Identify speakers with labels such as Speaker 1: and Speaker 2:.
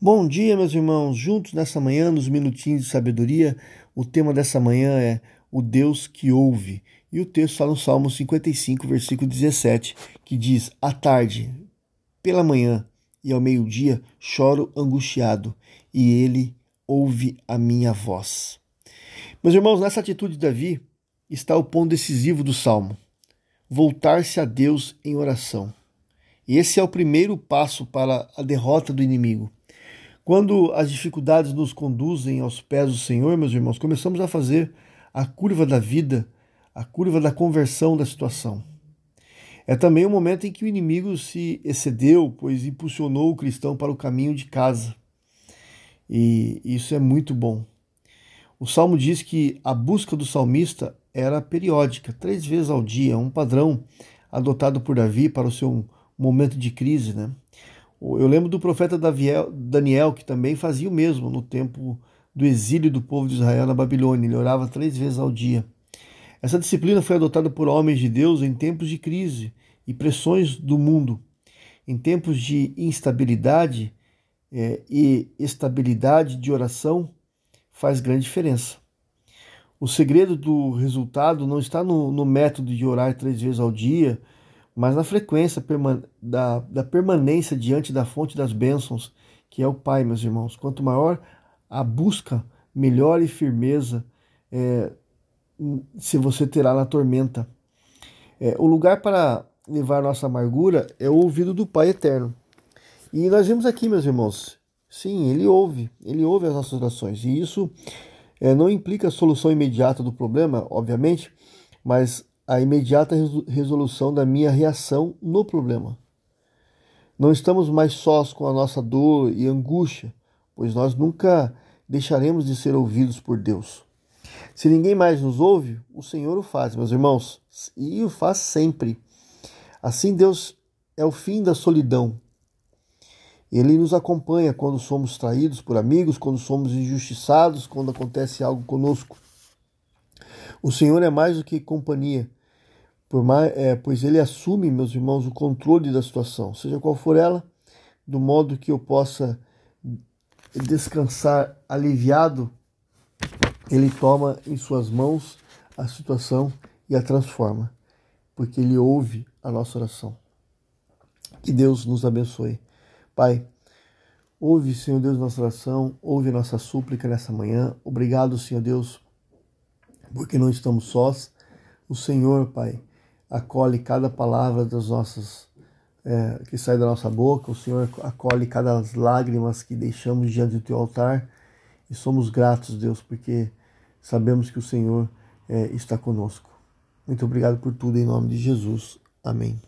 Speaker 1: Bom dia, meus irmãos. Juntos nessa manhã, nos minutinhos de sabedoria, o tema dessa manhã é o Deus que ouve. E o texto está no Salmo 55, versículo 17, que diz: À tarde, pela manhã e ao meio-dia, choro angustiado, e ele ouve a minha voz. Meus irmãos, nessa atitude de Davi está o ponto decisivo do salmo: voltar-se a Deus em oração. E esse é o primeiro passo para a derrota do inimigo. Quando as dificuldades nos conduzem aos pés do Senhor, meus irmãos, começamos a fazer a curva da vida, a curva da conversão da situação. É também o momento em que o inimigo se excedeu, pois impulsionou o cristão para o caminho de casa. E isso é muito bom. O salmo diz que a busca do salmista era periódica, três vezes ao dia, um padrão adotado por Davi para o seu momento de crise, né? Eu lembro do profeta Daniel, que também fazia o mesmo no tempo do exílio do povo de Israel na Babilônia. Ele orava três vezes ao dia. Essa disciplina foi adotada por homens de Deus em tempos de crise e pressões do mundo. Em tempos de instabilidade é, e estabilidade de oração, faz grande diferença. O segredo do resultado não está no, no método de orar três vezes ao dia mas na frequência da, da permanência diante da fonte das bênçãos, que é o Pai, meus irmãos. Quanto maior a busca, melhor e firmeza é, se você terá na tormenta. É, o lugar para levar nossa amargura é o ouvido do Pai eterno. E nós vimos aqui, meus irmãos, sim, ele ouve, ele ouve as nossas orações. E isso é, não implica a solução imediata do problema, obviamente, mas a imediata resolução da minha reação no problema. Não estamos mais sós com a nossa dor e angústia, pois nós nunca deixaremos de ser ouvidos por Deus. Se ninguém mais nos ouve, o Senhor o faz, meus irmãos, e o faz sempre. Assim, Deus é o fim da solidão. Ele nos acompanha quando somos traídos por amigos, quando somos injustiçados, quando acontece algo conosco. O Senhor é mais do que companhia, mais, é, pois Ele assume, meus irmãos, o controle da situação, seja qual for ela, do modo que eu possa descansar aliviado. Ele toma em suas mãos a situação e a transforma, porque Ele ouve a nossa oração. Que Deus nos abençoe. Pai, ouve, Senhor Deus, nossa oração, ouve nossa súplica nessa manhã. Obrigado, Senhor Deus, porque não estamos sós. O Senhor, Pai, acolhe cada palavra das nossas é, que sai da nossa boca. O Senhor acolhe cada lágrimas que deixamos diante do Teu altar e somos gratos, Deus, porque sabemos que o Senhor é, está conosco. Muito obrigado por tudo em nome de Jesus. Amém.